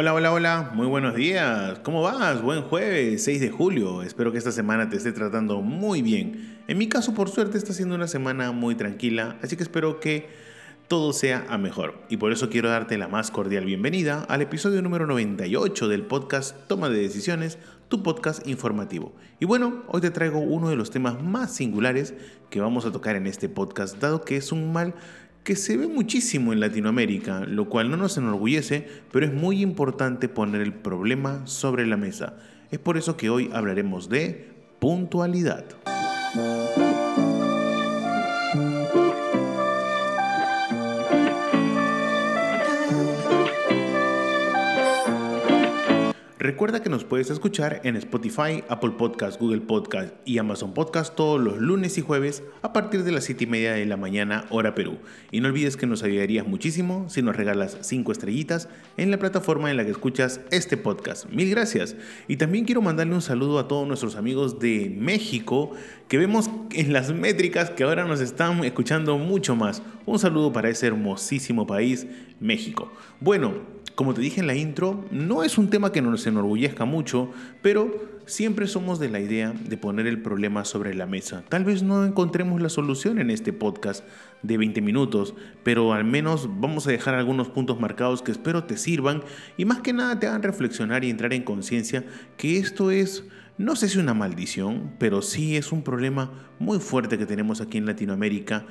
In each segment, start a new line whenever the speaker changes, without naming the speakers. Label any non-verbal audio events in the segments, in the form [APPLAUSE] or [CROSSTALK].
Hola, hola, hola, muy buenos días. ¿Cómo vas? Buen jueves, 6 de julio. Espero que esta semana te esté tratando muy bien. En mi caso, por suerte, está siendo una semana muy tranquila, así que espero que todo sea a mejor. Y por eso quiero darte la más cordial bienvenida al episodio número 98 del podcast Toma de Decisiones, tu podcast informativo. Y bueno, hoy te traigo uno de los temas más singulares que vamos a tocar en este podcast, dado que es un mal que se ve muchísimo en Latinoamérica, lo cual no nos enorgullece, pero es muy importante poner el problema sobre la mesa. Es por eso que hoy hablaremos de puntualidad. Recuerda que nos puedes escuchar en Spotify, Apple Podcast, Google Podcast y Amazon Podcast todos los lunes y jueves a partir de las 7 y media de la mañana, hora Perú. Y no olvides que nos ayudarías muchísimo si nos regalas 5 estrellitas en la plataforma en la que escuchas este podcast. Mil gracias. Y también quiero mandarle un saludo a todos nuestros amigos de México que vemos en las métricas que ahora nos están escuchando mucho más. Un saludo para ese hermosísimo país, México. Bueno, como te dije en la intro, no es un tema que nos enorgullezca mucho, pero siempre somos de la idea de poner el problema sobre la mesa. Tal vez no encontremos la solución en este podcast de 20 minutos, pero al menos vamos a dejar algunos puntos marcados que espero te sirvan y más que nada te hagan reflexionar y entrar en conciencia que esto es no sé si una maldición, pero sí es un problema muy fuerte que tenemos aquí en Latinoamérica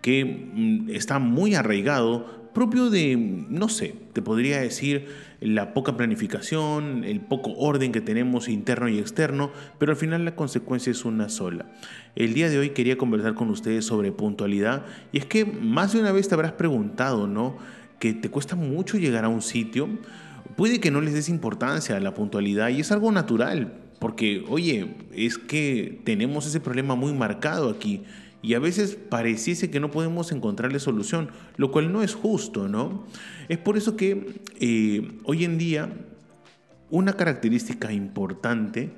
que mm, está muy arraigado propio de, no sé, te podría decir la poca planificación, el poco orden que tenemos interno y externo, pero al final la consecuencia es una sola. El día de hoy quería conversar con ustedes sobre puntualidad y es que más de una vez te habrás preguntado, ¿no? Que te cuesta mucho llegar a un sitio, puede que no les des importancia a la puntualidad y es algo natural, porque, oye, es que tenemos ese problema muy marcado aquí y a veces pareciese que no podemos encontrarle solución, lo cual no es justo, ¿no? Es por eso que eh, hoy en día una característica importante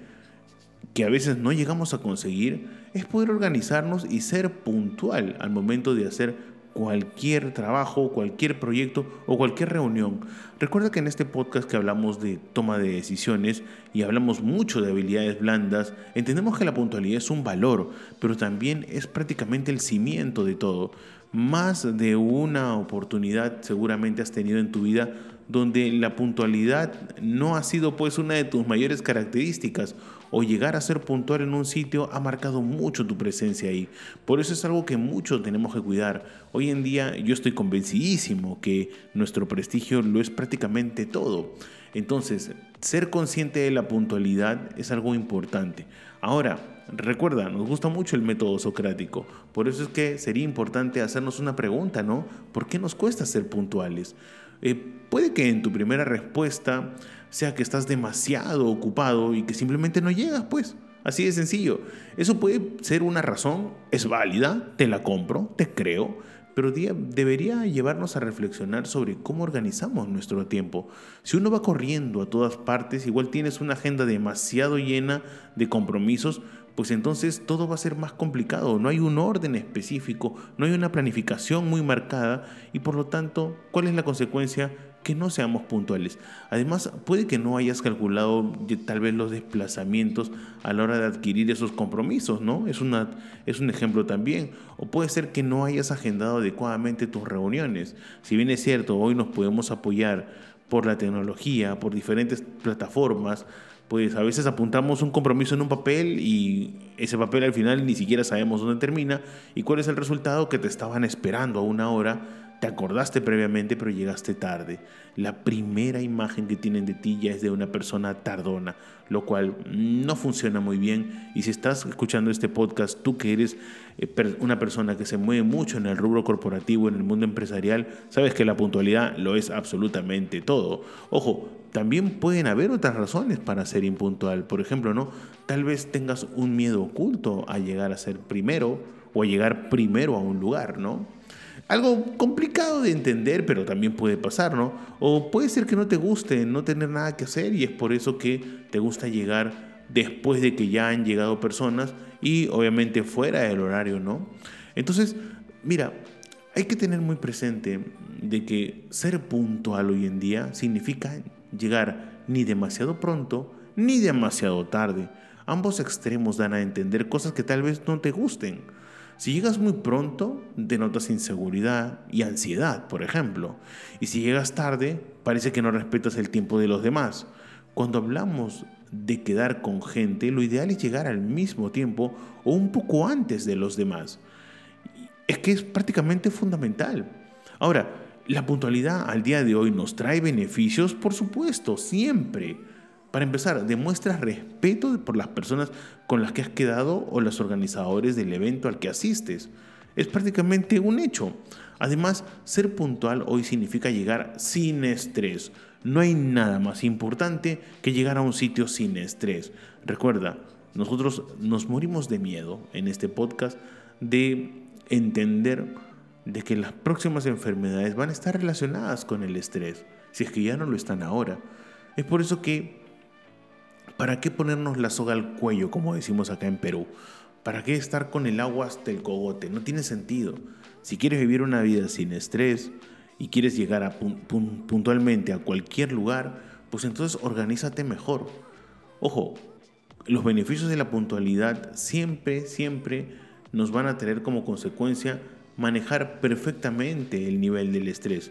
que a veces no llegamos a conseguir es poder organizarnos y ser puntual al momento de hacer cualquier trabajo, cualquier proyecto o cualquier reunión. Recuerda que en este podcast que hablamos de toma de decisiones y hablamos mucho de habilidades blandas, entendemos que la puntualidad es un valor, pero también es prácticamente el cimiento de todo. Más de una oportunidad seguramente has tenido en tu vida donde la puntualidad no ha sido pues una de tus mayores características o llegar a ser puntual en un sitio ha marcado mucho tu presencia ahí. Por eso es algo que muchos tenemos que cuidar. Hoy en día yo estoy convencidísimo que nuestro prestigio lo es prácticamente todo. Entonces, ser consciente de la puntualidad es algo importante. Ahora, recuerda, nos gusta mucho el método socrático. Por eso es que sería importante hacernos una pregunta, ¿no? ¿Por qué nos cuesta ser puntuales? Eh, puede que en tu primera respuesta sea que estás demasiado ocupado y que simplemente no llegas, pues. Así de sencillo. Eso puede ser una razón, es válida, te la compro, te creo, pero debería llevarnos a reflexionar sobre cómo organizamos nuestro tiempo. Si uno va corriendo a todas partes, igual tienes una agenda demasiado llena de compromisos, pues entonces todo va a ser más complicado. No hay un orden específico, no hay una planificación muy marcada y por lo tanto, ¿cuál es la consecuencia? Que no seamos puntuales. Además, puede que no hayas calculado tal vez los desplazamientos a la hora de adquirir esos compromisos, ¿no? Es, una, es un ejemplo también. O puede ser que no hayas agendado adecuadamente tus reuniones. Si bien es cierto, hoy nos podemos apoyar por la tecnología, por diferentes plataformas, pues a veces apuntamos un compromiso en un papel y ese papel al final ni siquiera sabemos dónde termina y cuál es el resultado que te estaban esperando a una hora te acordaste previamente pero llegaste tarde. La primera imagen que tienen de ti ya es de una persona tardona, lo cual no funciona muy bien. Y si estás escuchando este podcast, tú que eres eh, una persona que se mueve mucho en el rubro corporativo, en el mundo empresarial, sabes que la puntualidad lo es absolutamente todo. Ojo, también pueden haber otras razones para ser impuntual. Por ejemplo, ¿no? Tal vez tengas un miedo oculto a llegar a ser primero o a llegar primero a un lugar, ¿no? Algo complicado de entender, pero también puede pasar, ¿no? O puede ser que no te guste no tener nada que hacer y es por eso que te gusta llegar después de que ya han llegado personas y obviamente fuera del horario, ¿no? Entonces, mira, hay que tener muy presente de que ser puntual hoy en día significa llegar ni demasiado pronto ni demasiado tarde. Ambos extremos dan a entender cosas que tal vez no te gusten. Si llegas muy pronto, denotas inseguridad y ansiedad, por ejemplo. Y si llegas tarde, parece que no respetas el tiempo de los demás. Cuando hablamos de quedar con gente, lo ideal es llegar al mismo tiempo o un poco antes de los demás. Es que es prácticamente fundamental. Ahora, la puntualidad al día de hoy nos trae beneficios, por supuesto, siempre. Para empezar, demuestras respeto por las personas con las que has quedado o los organizadores del evento al que asistes. Es prácticamente un hecho. Además, ser puntual hoy significa llegar sin estrés. No hay nada más importante que llegar a un sitio sin estrés. Recuerda, nosotros nos morimos de miedo en este podcast de entender de que las próximas enfermedades van a estar relacionadas con el estrés, si es que ya no lo están ahora. Es por eso que ¿Para qué ponernos la soga al cuello, como decimos acá en Perú? ¿Para qué estar con el agua hasta el cogote? No tiene sentido. Si quieres vivir una vida sin estrés y quieres llegar puntualmente a cualquier lugar, pues entonces organízate mejor. Ojo, los beneficios de la puntualidad siempre, siempre nos van a tener como consecuencia manejar perfectamente el nivel del estrés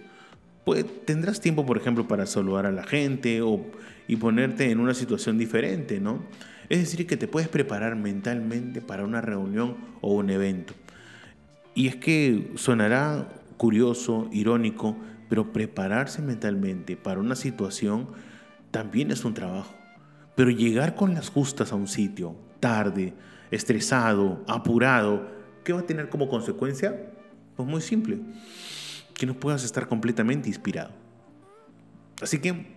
pues tendrás tiempo, por ejemplo, para saludar a la gente o, y ponerte en una situación diferente, ¿no? Es decir, que te puedes preparar mentalmente para una reunión o un evento. Y es que sonará curioso, irónico, pero prepararse mentalmente para una situación también es un trabajo. Pero llegar con las justas a un sitio, tarde, estresado, apurado, ¿qué va a tener como consecuencia? Pues muy simple que no puedas estar completamente inspirado. Así que,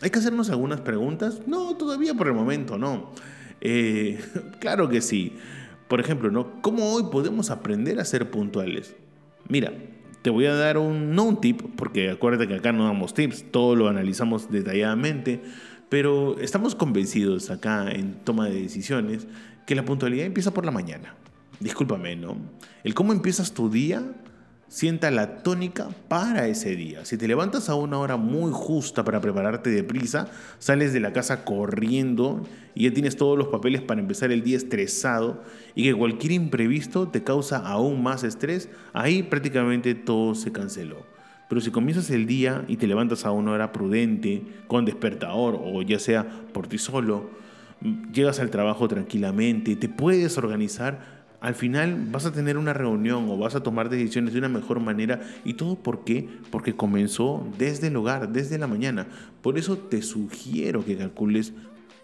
¿hay que hacernos algunas preguntas? No, todavía por el momento, no. Eh, [LAUGHS] claro que sí. Por ejemplo, ¿no? ¿cómo hoy podemos aprender a ser puntuales? Mira, te voy a dar un, no un tip, porque acuérdate que acá no damos tips, todo lo analizamos detalladamente, pero estamos convencidos acá en toma de decisiones que la puntualidad empieza por la mañana. Discúlpame, ¿no? El cómo empiezas tu día sienta la tónica para ese día. Si te levantas a una hora muy justa para prepararte de prisa, sales de la casa corriendo y ya tienes todos los papeles para empezar el día estresado y que cualquier imprevisto te causa aún más estrés, ahí prácticamente todo se canceló. Pero si comienzas el día y te levantas a una hora prudente, con despertador o ya sea por ti solo, llegas al trabajo tranquilamente, te puedes organizar, al final vas a tener una reunión o vas a tomar decisiones de una mejor manera. ¿Y todo por qué? Porque comenzó desde el hogar, desde la mañana. Por eso te sugiero que calcules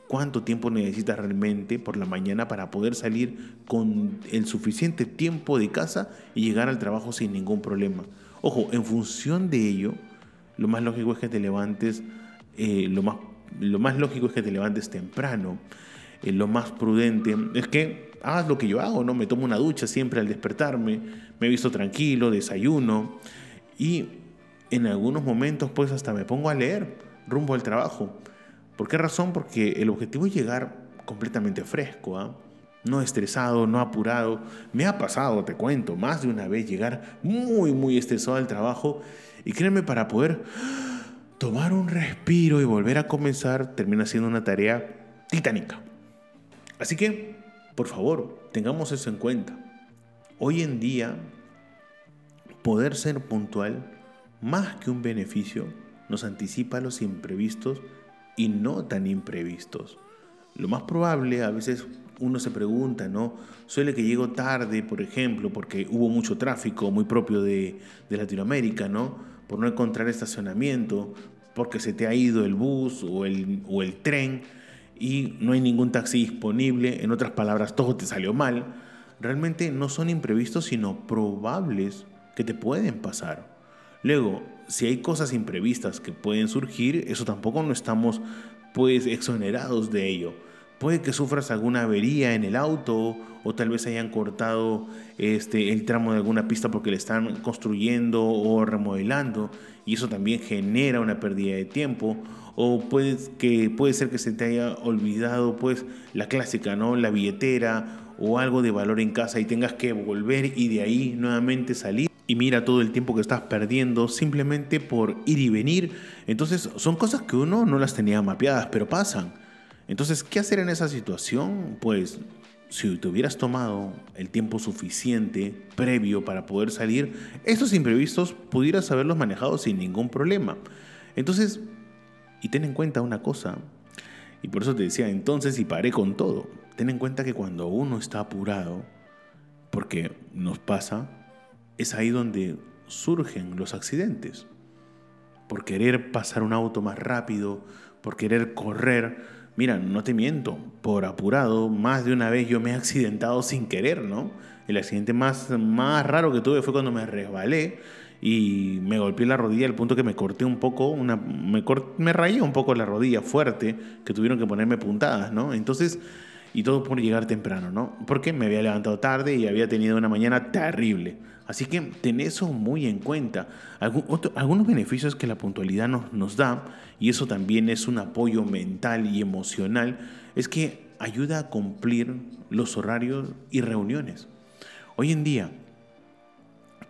cuánto tiempo necesitas realmente por la mañana para poder salir con el suficiente tiempo de casa y llegar al trabajo sin ningún problema. Ojo, en función de ello, lo más lógico es que te levantes, eh, lo, más, lo más lógico es que te levantes temprano. Eh, lo más prudente es que hagas lo que yo hago, ¿no? Me tomo una ducha siempre al despertarme, me visto tranquilo, desayuno y en algunos momentos pues hasta me pongo a leer rumbo al trabajo. ¿Por qué razón? Porque el objetivo es llegar completamente fresco, ¿ah? no estresado, no apurado. Me ha pasado, te cuento, más de una vez llegar muy, muy estresado al trabajo y créeme, para poder tomar un respiro y volver a comenzar, termina siendo una tarea titánica. Así que por favor, tengamos eso en cuenta. Hoy en día, poder ser puntual, más que un beneficio, nos anticipa los imprevistos y no tan imprevistos. Lo más probable, a veces uno se pregunta, ¿no? Suele que llego tarde, por ejemplo, porque hubo mucho tráfico muy propio de, de Latinoamérica, ¿no? Por no encontrar estacionamiento, porque se te ha ido el bus o el tren y no hay ningún taxi disponible, en otras palabras, todo te salió mal, realmente no son imprevistos, sino probables que te pueden pasar. Luego, si hay cosas imprevistas que pueden surgir, eso tampoco no estamos pues exonerados de ello. Puede que sufras alguna avería en el auto o tal vez hayan cortado este, el tramo de alguna pista porque le están construyendo o remodelando y eso también genera una pérdida de tiempo o puede, que, puede ser que se te haya olvidado pues la clásica, ¿no? La billetera o algo de valor en casa y tengas que volver y de ahí nuevamente salir y mira todo el tiempo que estás perdiendo simplemente por ir y venir. Entonces son cosas que uno no las tenía mapeadas, pero pasan. Entonces, ¿qué hacer en esa situación? Pues si te hubieras tomado el tiempo suficiente previo para poder salir, estos imprevistos pudieras haberlos manejado sin ningún problema. Entonces, y ten en cuenta una cosa, y por eso te decía entonces y paré con todo, ten en cuenta que cuando uno está apurado, porque nos pasa, es ahí donde surgen los accidentes. Por querer pasar un auto más rápido, por querer correr. Mira, no te miento, por apurado, más de una vez yo me he accidentado sin querer, ¿no? El accidente más, más raro que tuve fue cuando me resbalé y me golpeé la rodilla al punto que me corté un poco, una, me, me rayé un poco la rodilla fuerte, que tuvieron que ponerme puntadas, ¿no? Entonces, y todo por llegar temprano, ¿no? Porque me había levantado tarde y había tenido una mañana terrible. Así que ten eso muy en cuenta. algunos beneficios que la puntualidad nos, nos da, y eso también es un apoyo mental y emocional, es que ayuda a cumplir los horarios y reuniones. Hoy en día,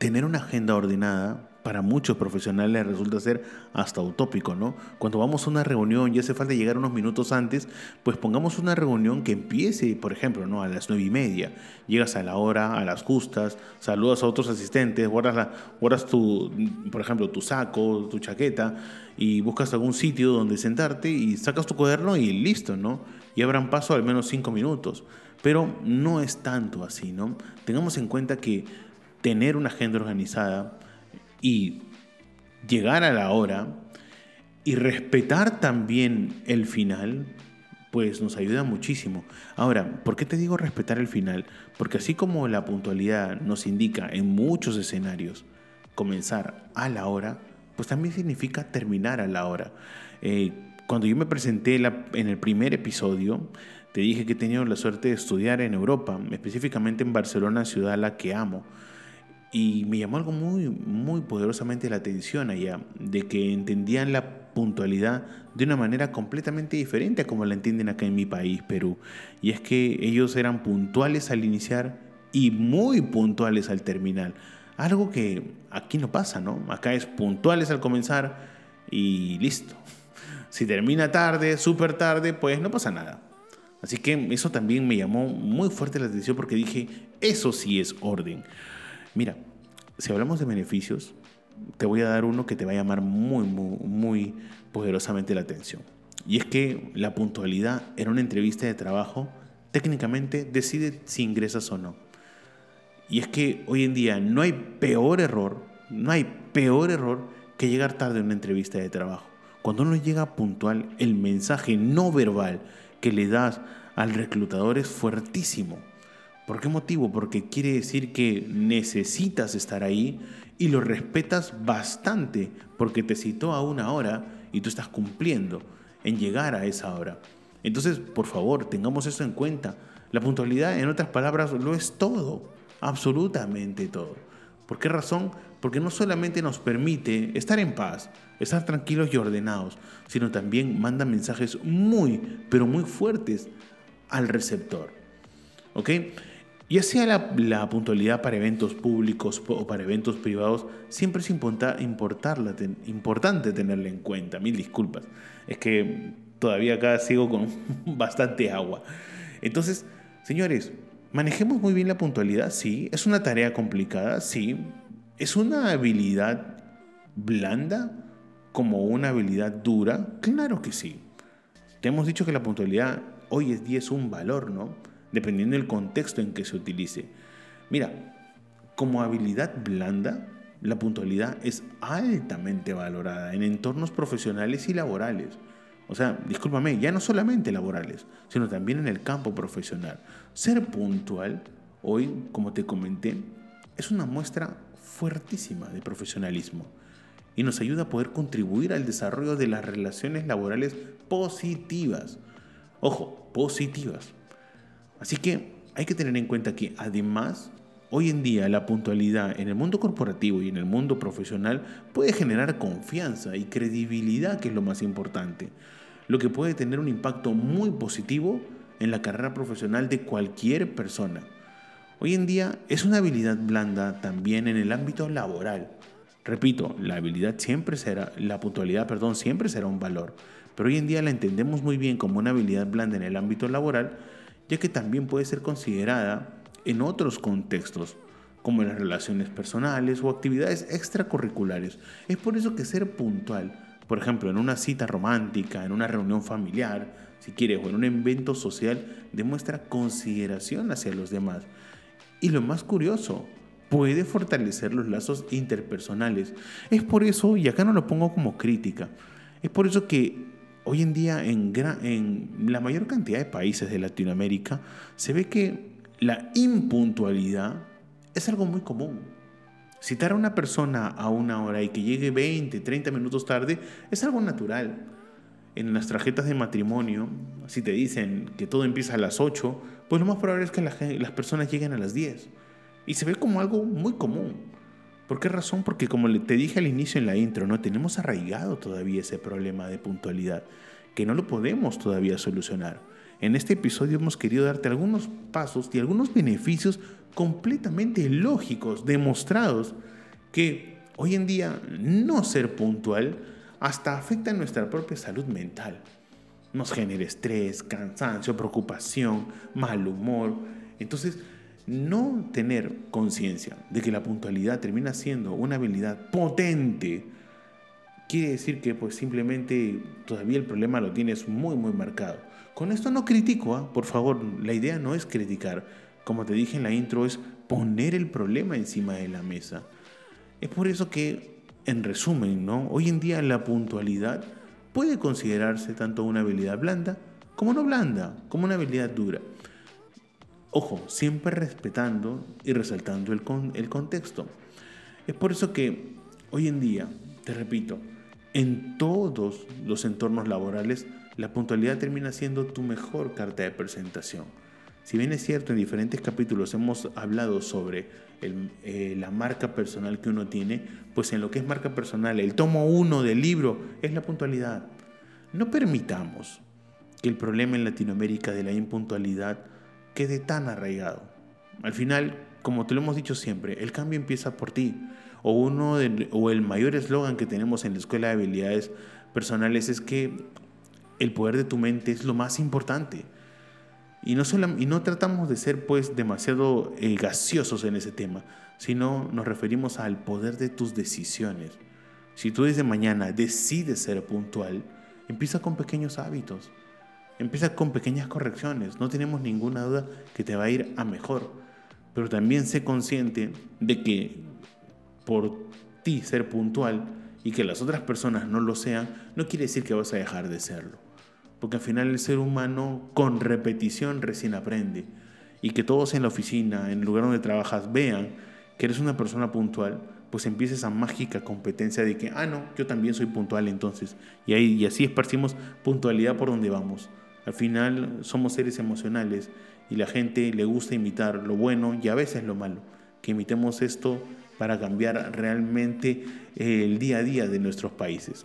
tener una agenda ordenada para muchos profesionales resulta ser hasta utópico, ¿no? Cuando vamos a una reunión y hace falta llegar unos minutos antes, pues pongamos una reunión que empiece, por ejemplo, ¿no? A las nueve y media. Llegas a la hora, a las justas, saludas a otros asistentes, guardas, tu, por ejemplo, tu saco, tu chaqueta y buscas algún sitio donde sentarte y sacas tu cuaderno y listo, ¿no? Y habrán paso al menos cinco minutos. Pero no es tanto así, ¿no? Tengamos en cuenta que tener una agenda organizada y llegar a la hora y respetar también el final, pues nos ayuda muchísimo. Ahora, ¿por qué te digo respetar el final? Porque así como la puntualidad nos indica en muchos escenarios comenzar a la hora, pues también significa terminar a la hora. Eh, cuando yo me presenté en el primer episodio, te dije que he tenido la suerte de estudiar en Europa, específicamente en Barcelona, ciudad a la que amo. Y me llamó algo muy, muy poderosamente la atención allá, de que entendían la puntualidad de una manera completamente diferente a como la entienden acá en mi país, Perú. Y es que ellos eran puntuales al iniciar y muy puntuales al terminar. Algo que aquí no pasa, ¿no? Acá es puntuales al comenzar y listo. Si termina tarde, súper tarde, pues no pasa nada. Así que eso también me llamó muy fuerte la atención porque dije, eso sí es orden. Mira, si hablamos de beneficios, te voy a dar uno que te va a llamar muy, muy, muy poderosamente la atención. Y es que la puntualidad en una entrevista de trabajo técnicamente decide si ingresas o no. Y es que hoy en día no hay peor error, no hay peor error que llegar tarde en una entrevista de trabajo. Cuando uno llega puntual, el mensaje no verbal que le das al reclutador es fuertísimo. ¿Por qué motivo? Porque quiere decir que necesitas estar ahí y lo respetas bastante porque te citó a una hora y tú estás cumpliendo en llegar a esa hora. Entonces, por favor, tengamos eso en cuenta. La puntualidad, en otras palabras, lo es todo, absolutamente todo. ¿Por qué razón? Porque no solamente nos permite estar en paz, estar tranquilos y ordenados, sino también manda mensajes muy, pero muy fuertes al receptor. ¿Ok? Ya sea la, puntualidad para eventos públicos o para eventos privados, siempre es importante tenerla en cuenta. Mil disculpas. Es que todavía acá sigo con [LAUGHS] bastante agua. Entonces, señores, manejemos muy bien la puntualidad, sí. Es una tarea complicada, sí. Es una habilidad blanda como una habilidad dura, claro que sí. Te hemos dicho que la puntualidad hoy es día es un valor, ¿no? Dependiendo del contexto en que se utilice. Mira, como habilidad blanda, la puntualidad es altamente valorada en entornos profesionales y laborales. O sea, discúlpame, ya no solamente laborales, sino también en el campo profesional. Ser puntual, hoy, como te comenté, es una muestra fuertísima de profesionalismo y nos ayuda a poder contribuir al desarrollo de las relaciones laborales positivas. Ojo, positivas. Así que hay que tener en cuenta que además Hoy en día la puntualidad en el mundo corporativo y en el mundo profesional puede generar confianza y credibilidad, que es lo más importante, lo que puede tener un impacto muy positivo en la carrera profesional de cualquier persona. Hoy en día es una habilidad blanda también en el ámbito laboral. Repito, la habilidad siempre será, la puntualidad, perdón, siempre será un valor, pero hoy en día la entendemos muy bien como una habilidad blanda en el ámbito laboral, ya que también puede ser considerada en otros contextos, como en las relaciones personales o actividades extracurriculares. Es por eso que ser puntual, por ejemplo, en una cita romántica, en una reunión familiar, si quieres, o en un evento social, demuestra consideración hacia los demás. Y lo más curioso, puede fortalecer los lazos interpersonales. Es por eso, y acá no lo pongo como crítica, es por eso que hoy en día en, la mayor cantidad de países de Latinoamérica se ve que la impuntualidad es algo muy común. Citar a una persona a una hora y que llegue 20, 30 minutos tarde es algo natural. En las tarjetas de matrimonio, si te dicen que todo empieza a las 8, pues lo más probable es que las personas lleguen a las 10. Y se ve como algo muy común. ¿Por qué razón? Porque como te dije al inicio en la intro, no tenemos arraigado todavía ese problema de puntualidad, que no lo podemos todavía solucionar. En este episodio hemos querido darte algunos pasos y algunos beneficios completamente lógicos, demostrados, que hoy en día no ser puntual hasta afecta nuestra propia salud mental. Nos genera estrés, cansancio, preocupación, mal humor. Entonces, no tener conciencia de que la puntualidad termina siendo una habilidad potente, quiere decir que pues simplemente todavía el problema lo tienes muy muy marcado. Con esto no critico, ¿ah? por favor, la idea no es criticar. Como te dije en la intro, es poner el problema encima de la mesa. Es por eso que, en resumen, ¿no? hoy en día la puntualidad puede considerarse tanto una habilidad blanda como no blanda, como una habilidad dura. Ojo, siempre respetando y resaltando el, el contexto. Es por eso que hoy en día, te repito, en todos los entornos laborales, la puntualidad termina siendo tu mejor carta de presentación. Si bien es cierto, en diferentes capítulos hemos hablado sobre eh, la marca personal que uno tiene, pues en lo que es marca personal, el tomo uno del libro es la puntualidad. No permitamos que el problema en Latinoamérica de la impuntualidad quede tan arraigado. Al final, como te lo hemos dicho siempre, el cambio empieza por ti. O, uno o el mayor eslogan que tenemos en la Escuela de Habilidades Personales es que el poder de tu mente es lo más importante. Y no, y no tratamos de ser pues demasiado eh, gaseosos en ese tema, sino nos referimos al poder de tus decisiones. Si tú desde mañana decides ser puntual, empieza con pequeños hábitos, empieza con pequeñas correcciones, no tenemos ninguna duda que te va a ir a mejor, pero también sé consciente de que por ti ser puntual y que las otras personas no lo sean, no quiere decir que vas a dejar de serlo. Porque al final el ser humano con repetición recién aprende. Y que todos en la oficina, en el lugar donde trabajas, vean que eres una persona puntual, pues empieza esa mágica competencia de que, ah, no, yo también soy puntual entonces. Y, ahí, y así esparcimos puntualidad por donde vamos. Al final somos seres emocionales y la gente le gusta imitar lo bueno y a veces lo malo. Que imitemos esto para cambiar realmente eh, el día a día de nuestros países.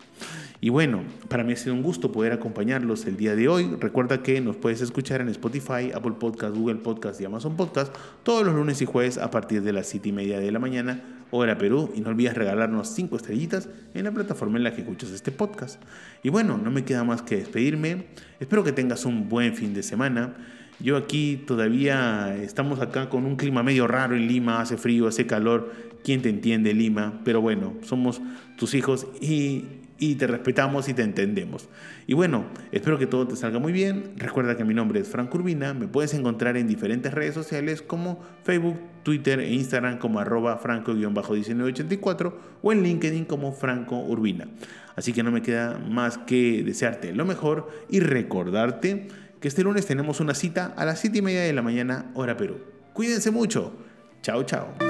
Y bueno, para mí ha sido un gusto poder acompañarlos el día de hoy. Recuerda que nos puedes escuchar en Spotify, Apple Podcast, Google Podcast y Amazon Podcast todos los lunes y jueves a partir de las 7 y media de la mañana, hora Perú. Y no olvides regalarnos 5 estrellitas en la plataforma en la que escuchas este podcast. Y bueno, no me queda más que despedirme. Espero que tengas un buen fin de semana. Yo aquí todavía estamos acá con un clima medio raro en Lima, hace frío, hace calor. ¿Quién te entiende Lima? Pero bueno, somos tus hijos y y te respetamos y te entendemos. Y bueno, espero que todo te salga muy bien. Recuerda que mi nombre es Franco Urbina. Me puedes encontrar en diferentes redes sociales como Facebook, Twitter e Instagram como arroba franco-1984 o en LinkedIn como Franco Urbina. Así que no me queda más que desearte lo mejor y recordarte que este lunes tenemos una cita a las 7 y media de la mañana hora Perú. Cuídense mucho. Chao, chao.